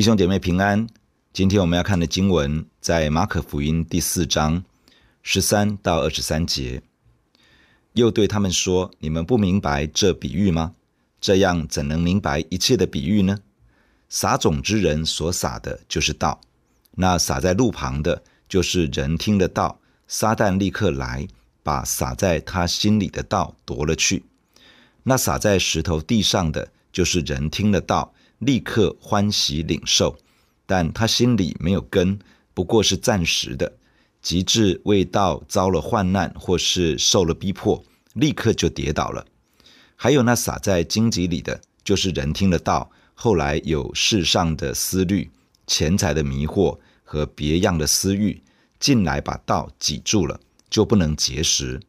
弟兄姐妹平安，今天我们要看的经文在马可福音第四章十三到二十三节。又对他们说：“你们不明白这比喻吗？这样怎能明白一切的比喻呢？撒种之人所撒的就是道，那撒在路旁的，就是人听了道，撒旦立刻来，把撒在他心里的道夺了去。那撒在石头地上的，就是人听了道。”立刻欢喜领受，但他心里没有根，不过是暂时的。及至为道遭了患难，或是受了逼迫，立刻就跌倒了。还有那撒在荆棘里的，就是人听了道，后来有世上的思虑、钱财的迷惑和别样的私欲，进来把道挤住了，就不能结实。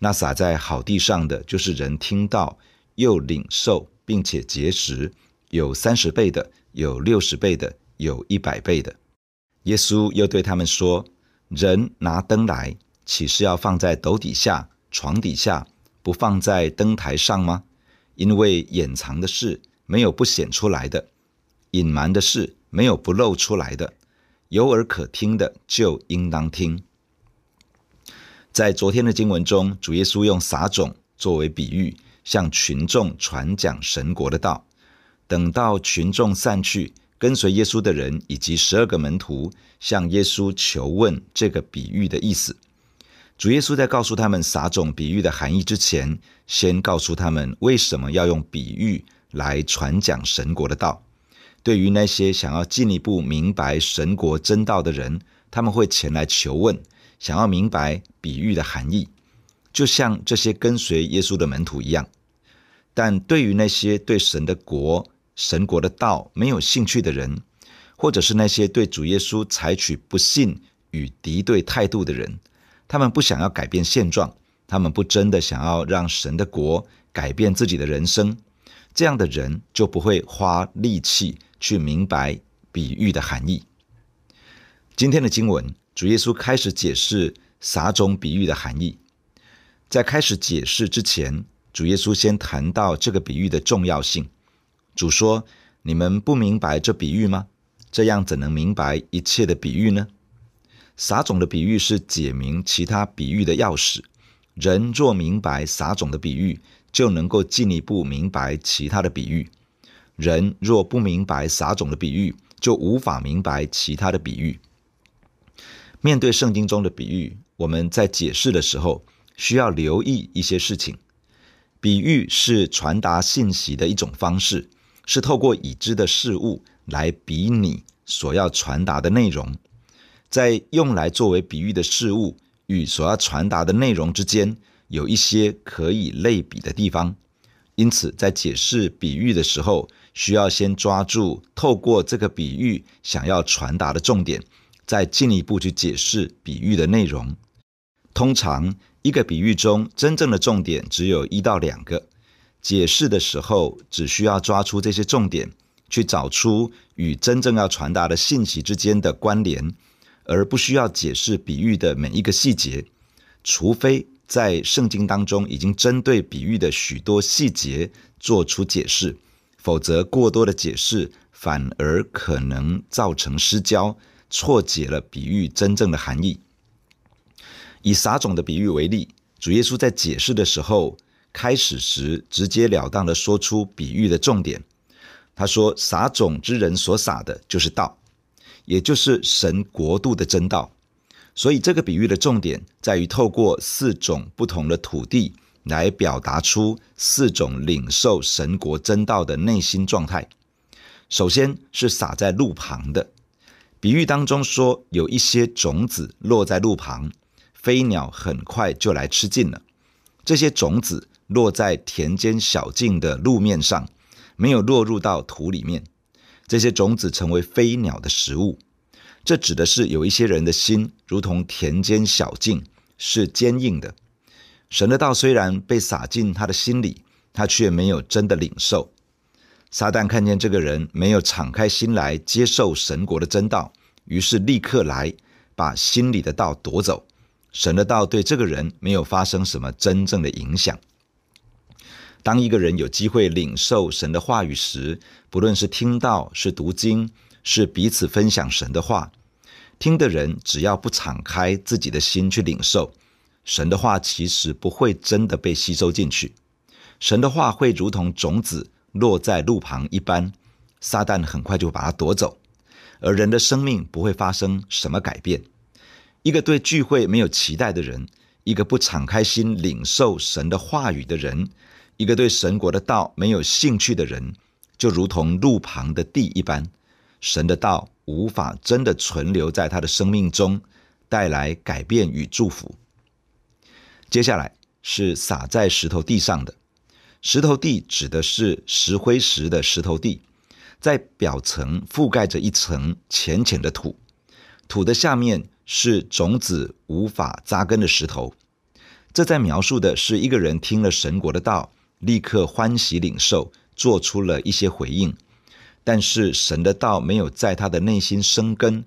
那撒在好地上的，就是人听到，又领受，并且结实。有三十倍的，有六十倍的，有一百倍的。耶稣又对他们说：“人拿灯来，岂是要放在斗底下、床底下，不放在灯台上吗？因为掩藏的事没有不显出来的，隐瞒的事没有不露出来的。有耳可听的，就应当听。”在昨天的经文中，主耶稣用撒种作为比喻，向群众传讲神国的道。等到群众散去，跟随耶稣的人以及十二个门徒向耶稣求问这个比喻的意思。主耶稣在告诉他们撒种比喻的含义之前，先告诉他们为什么要用比喻来传讲神国的道。对于那些想要进一步明白神国真道的人，他们会前来求问，想要明白比喻的含义，就像这些跟随耶稣的门徒一样。但对于那些对神的国，神国的道没有兴趣的人，或者是那些对主耶稣采取不信与敌对态度的人，他们不想要改变现状，他们不真的想要让神的国改变自己的人生，这样的人就不会花力气去明白比喻的含义。今天的经文，主耶稣开始解释撒种比喻的含义。在开始解释之前，主耶稣先谈到这个比喻的重要性。主说：“你们不明白这比喻吗？这样怎能明白一切的比喻呢？撒种的比喻是解明其他比喻的钥匙。人若明白撒种的比喻，就能够进一步明白其他的比喻。人若不明白撒种的比喻，就无法明白其他的比喻。面对圣经中的比喻，我们在解释的时候需要留意一些事情。比喻是传达信息的一种方式。”是透过已知的事物来比拟所要传达的内容，在用来作为比喻的事物与所要传达的内容之间有一些可以类比的地方，因此在解释比喻的时候，需要先抓住透过这个比喻想要传达的重点，再进一步去解释比喻的内容。通常一个比喻中真正的重点只有一到两个。解释的时候，只需要抓出这些重点，去找出与真正要传达的信息之间的关联，而不需要解释比喻的每一个细节。除非在圣经当中已经针对比喻的许多细节做出解释，否则过多的解释反而可能造成失焦，错解了比喻真正的含义。以撒种的比喻为例，主耶稣在解释的时候，开始时直截了当地说出比喻的重点，他说：“撒种之人所撒的就是道，也就是神国度的真道。所以这个比喻的重点在于透过四种不同的土地来表达出四种领受神国真道的内心状态。首先是撒在路旁的，比喻当中说有一些种子落在路旁，飞鸟很快就来吃尽了这些种子。”落在田间小径的路面上，没有落入到土里面。这些种子成为飞鸟的食物。这指的是有一些人的心，如同田间小径，是坚硬的。神的道虽然被撒进他的心里，他却没有真的领受。撒旦看见这个人没有敞开心来接受神国的真道，于是立刻来把心里的道夺走。神的道对这个人没有发生什么真正的影响。当一个人有机会领受神的话语时，不论是听到、是读经，是彼此分享神的话。听的人只要不敞开自己的心去领受神的话，其实不会真的被吸收进去。神的话会如同种子落在路旁一般，撒旦很快就把它夺走，而人的生命不会发生什么改变。一个对聚会没有期待的人，一个不敞开心领受神的话语的人，一个对神国的道没有兴趣的人，就如同路旁的地一般，神的道无法真的存留在他的生命中，带来改变与祝福。接下来是撒在石头地上的。石头地指的是石灰石的石头地，在表层覆盖着一层浅浅的土，土的下面是种子无法扎根的石头。这在描述的是一个人听了神国的道，立刻欢喜领受，做出了一些回应。但是神的道没有在他的内心生根，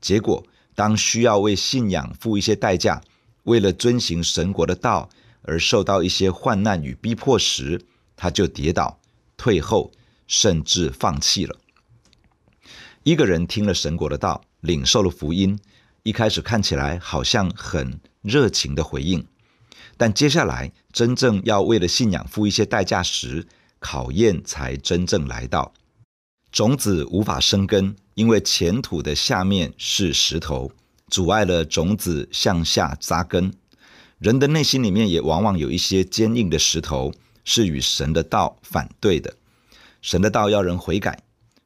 结果当需要为信仰付一些代价，为了遵行神国的道，而受到一些患难与逼迫时，他就跌倒、退后，甚至放弃了。一个人听了神国的道，领受了福音，一开始看起来好像很热情的回应，但接下来真正要为了信仰付一些代价时，考验才真正来到。种子无法生根，因为前土的下面是石头，阻碍了种子向下扎根。人的内心里面也往往有一些坚硬的石头，是与神的道反对的。神的道要人悔改，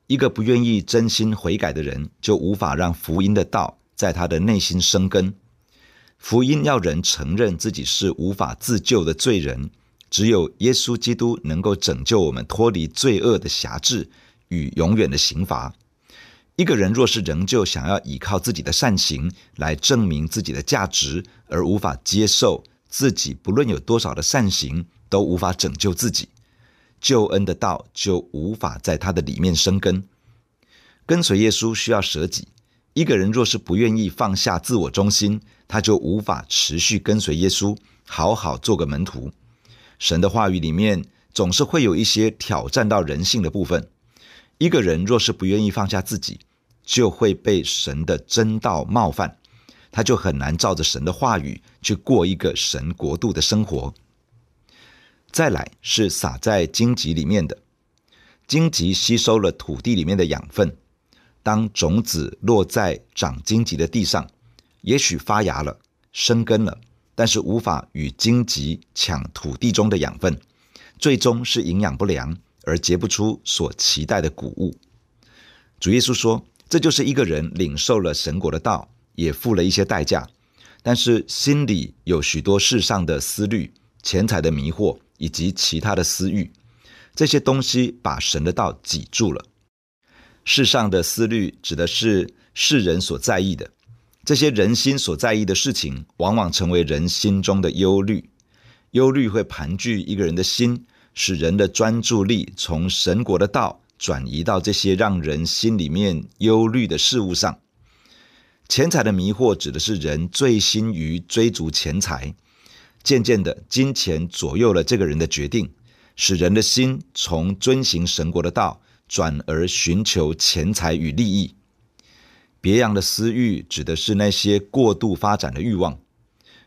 一个不愿意真心悔改的人，就无法让福音的道在他的内心生根。福音要人承认自己是无法自救的罪人，只有耶稣基督能够拯救我们脱离罪恶的辖制与永远的刑罚。一个人若是仍旧想要依靠自己的善行来证明自己的价值，而无法接受自己不论有多少的善行都无法拯救自己，救恩的道就无法在他的里面生根。跟随耶稣需要舍己。一个人若是不愿意放下自我中心，他就无法持续跟随耶稣，好好做个门徒。神的话语里面总是会有一些挑战到人性的部分。一个人若是不愿意放下自己，就会被神的真道冒犯，他就很难照着神的话语去过一个神国度的生活。再来是撒在荆棘里面的，荆棘吸收了土地里面的养分，当种子落在长荆棘的地上，也许发芽了，生根了，但是无法与荆棘抢土地中的养分，最终是营养不良。而结不出所期待的谷物。主耶稣说：“这就是一个人领受了神国的道，也付了一些代价，但是心里有许多世上的思虑、钱财的迷惑以及其他的私欲，这些东西把神的道挤住了。世上的思虑指的是世人所在意的，这些人心所在意的事情，往往成为人心中的忧虑。忧虑会盘踞一个人的心。”使人的专注力从神国的道转移到这些让人心里面忧虑的事物上。钱财的迷惑指的是人醉心于追逐钱财，渐渐的，金钱左右了这个人的决定，使人的心从遵行神国的道转而寻求钱财与利益。别样的私欲指的是那些过度发展的欲望。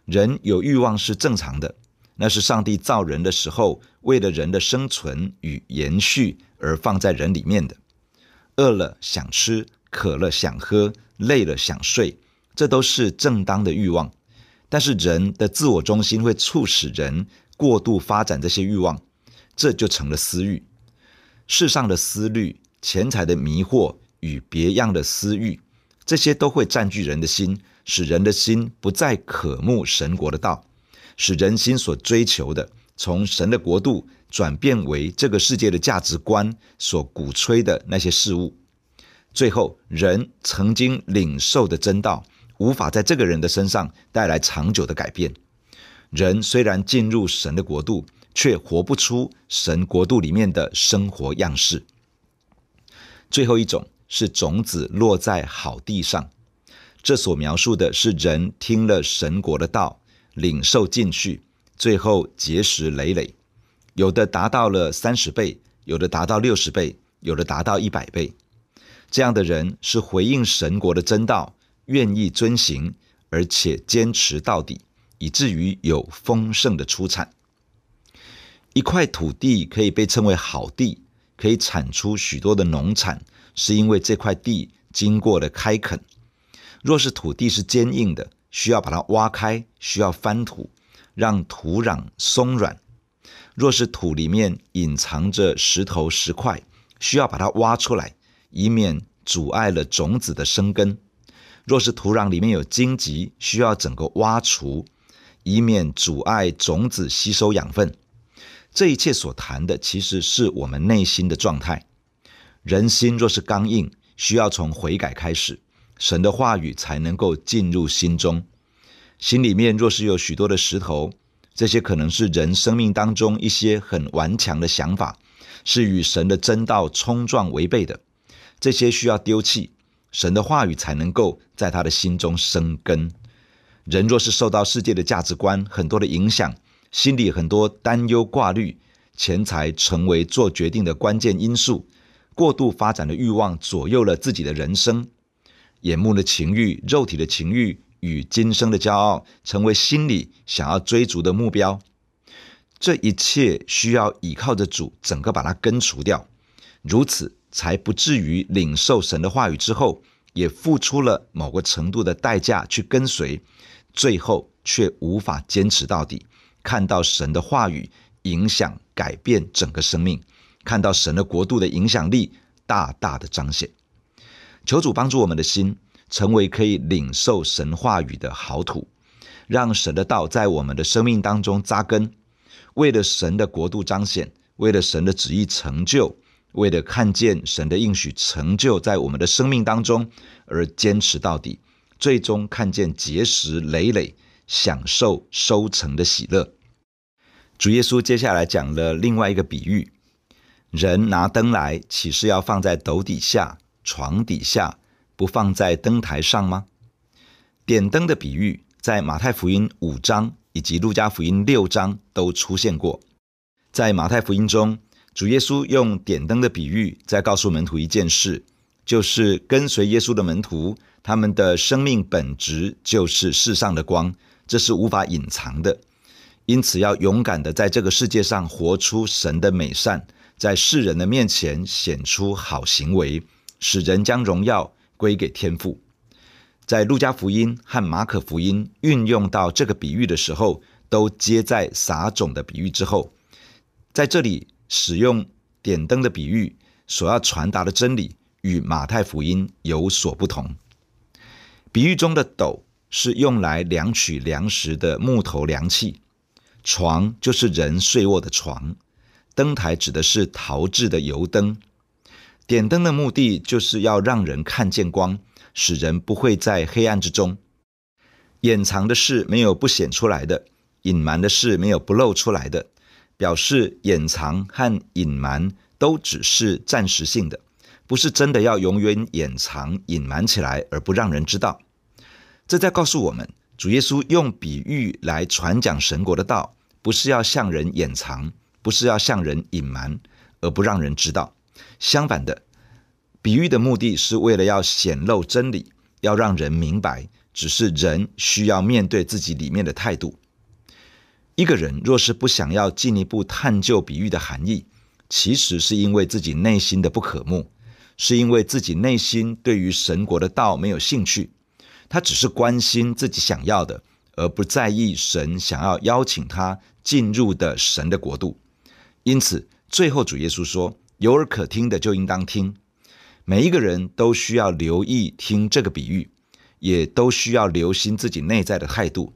人有欲望是正常的。那是上帝造人的时候，为了人的生存与延续而放在人里面的。饿了想吃，渴了想喝，累了想睡，这都是正当的欲望。但是人的自我中心会促使人过度发展这些欲望，这就成了私欲。世上的思虑、钱财的迷惑与别样的私欲，这些都会占据人的心，使人的心不再渴慕神国的道。使人心所追求的，从神的国度转变为这个世界的价值观所鼓吹的那些事物，最后人曾经领受的真道，无法在这个人的身上带来长久的改变。人虽然进入神的国度，却活不出神国度里面的生活样式。最后一种是种子落在好地上，这所描述的是人听了神国的道。领受进去，最后结实累累，有的达到了三十倍，有的达到六十倍，有的达到一百倍。这样的人是回应神国的真道，愿意遵行，而且坚持到底，以至于有丰盛的出产。一块土地可以被称为好地，可以产出许多的农产，是因为这块地经过了开垦。若是土地是坚硬的，需要把它挖开，需要翻土，让土壤松软；若是土里面隐藏着石头石块，需要把它挖出来，以免阻碍了种子的生根；若是土壤里面有荆棘，需要整个挖除，以免阻碍种子吸收养分。这一切所谈的，其实是我们内心的状态。人心若是刚硬，需要从悔改开始，神的话语才能够进入心中。心里面若是有许多的石头，这些可能是人生命当中一些很顽强的想法，是与神的真道冲撞违背的。这些需要丢弃，神的话语才能够在他的心中生根。人若是受到世界的价值观很多的影响，心里很多担忧挂虑，钱财成为做决定的关键因素，过度发展的欲望左右了自己的人生，眼目的情欲、肉体的情欲。与今生的骄傲成为心里想要追逐的目标，这一切需要倚靠着主，整个把它根除掉，如此才不至于领受神的话语之后，也付出了某个程度的代价去跟随，最后却无法坚持到底。看到神的话语影响改变整个生命，看到神的国度的影响力大大的彰显。求主帮助我们的心。成为可以领受神话语的好土，让神的道在我们的生命当中扎根。为了神的国度彰显，为了神的旨意成就，为了看见神的应许成就在我们的生命当中而坚持到底，最终看见结实累累，享受收成的喜乐。主耶稣接下来讲了另外一个比喻：人拿灯来，岂是要放在斗底下、床底下？不放在灯台上吗？点灯的比喻在马太福音五章以及路加福音六章都出现过。在马太福音中，主耶稣用点灯的比喻在告诉门徒一件事，就是跟随耶稣的门徒，他们的生命本质就是世上的光，这是无法隐藏的。因此，要勇敢的在这个世界上活出神的美善，在世人的面前显出好行为，使人将荣耀。归给天父，在路加福音和马可福音运用到这个比喻的时候，都接在撒种的比喻之后。在这里使用点灯的比喻，所要传达的真理与马太福音有所不同。比喻中的斗是用来量取粮食的木头量器，床就是人睡卧的床，灯台指的是陶制的油灯。点灯的目的就是要让人看见光，使人不会在黑暗之中。掩藏的事没有不显出来的，隐瞒的事没有不露出来的。表示掩藏和隐瞒都只是暂时性的，不是真的要永远掩藏、隐瞒起来而不让人知道。这在告诉我们，主耶稣用比喻来传讲神国的道，不是要向人掩藏，不是要向人隐瞒，而不让人知道。相反的，比喻的目的是为了要显露真理，要让人明白，只是人需要面对自己里面的态度。一个人若是不想要进一步探究比喻的含义，其实是因为自己内心的不可慕，是因为自己内心对于神国的道没有兴趣，他只是关心自己想要的，而不在意神想要邀请他进入的神的国度。因此，最后主耶稣说。有耳可听的就应当听，每一个人都需要留意听这个比喻，也都需要留心自己内在的态度，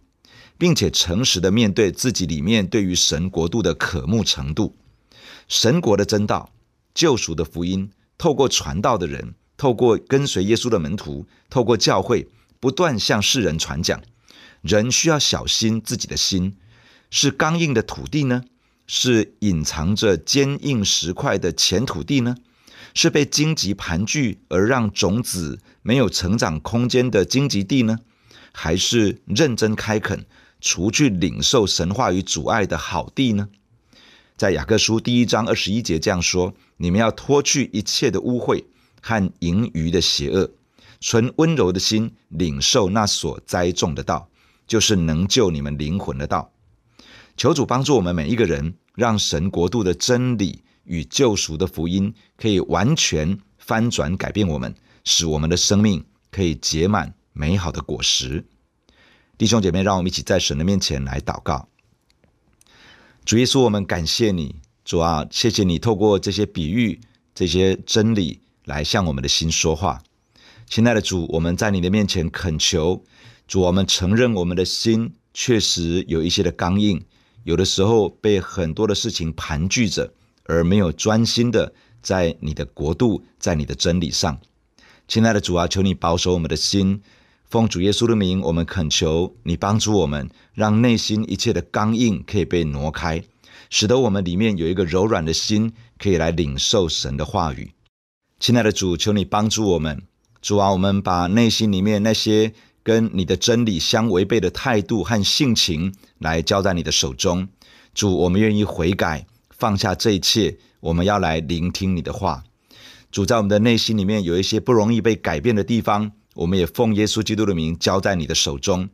并且诚实的面对自己里面对于神国度的渴慕程度。神国的真道、救赎的福音，透过传道的人，透过跟随耶稣的门徒，透过教会不断向世人传讲。人需要小心自己的心，是刚硬的土地呢？是隐藏着坚硬石块的浅土地呢？是被荆棘盘踞而让种子没有成长空间的荆棘地呢？还是认真开垦、除去领受神话与阻碍的好地呢？在雅各书第一章二十一节这样说：“你们要脱去一切的污秽，和盈余的邪恶，存温柔的心领受那所栽种的道，就是能救你们灵魂的道。求主帮助我们每一个人，让神国度的真理与救赎的福音可以完全翻转改变我们，使我们的生命可以结满美好的果实。弟兄姐妹，让我们一起在神的面前来祷告。主耶稣，我们感谢你，主啊，谢谢你透过这些比喻、这些真理来向我们的心说话。亲爱的主，我们在你的面前恳求，主，我们承认我们的心确实有一些的刚硬。有的时候被很多的事情盘踞着，而没有专心的在你的国度，在你的真理上。亲爱的主啊，求你保守我们的心，奉主耶稣的名，我们恳求你帮助我们，让内心一切的刚硬可以被挪开，使得我们里面有一个柔软的心，可以来领受神的话语。亲爱的主，求你帮助我们，主啊，我们把内心里面那些。跟你的真理相违背的态度和性情，来交在你的手中。主，我们愿意悔改，放下这一切，我们要来聆听你的话。主，在我们的内心里面有一些不容易被改变的地方，我们也奉耶稣基督的名交在你的手中。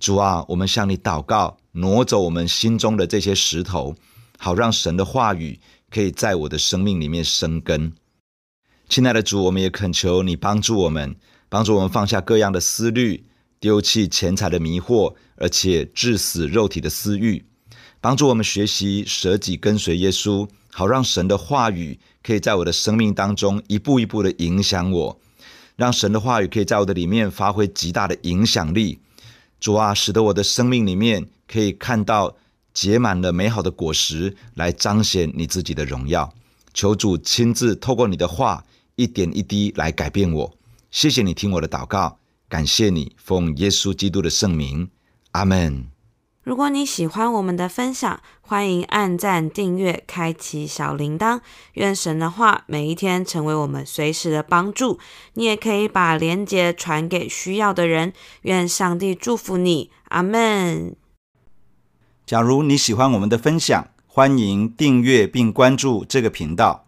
主啊，我们向你祷告，挪走我们心中的这些石头，好让神的话语可以在我的生命里面生根。亲爱的主，我们也恳求你帮助我们。帮助我们放下各样的思虑，丢弃钱财的迷惑，而且致死肉体的私欲。帮助我们学习舍己跟随耶稣，好让神的话语可以在我的生命当中一步一步的影响我，让神的话语可以在我的里面发挥极大的影响力。主啊，使得我的生命里面可以看到结满了美好的果实，来彰显你自己的荣耀。求主亲自透过你的话，一点一滴来改变我。谢谢你听我的祷告，感谢你奉耶稣基督的圣名，阿门。如果你喜欢我们的分享，欢迎按赞、订阅、开启小铃铛。愿神的话每一天成为我们随时的帮助。你也可以把连结传给需要的人。愿上帝祝福你，阿门。假如你喜欢我们的分享，欢迎订阅并关注这个频道。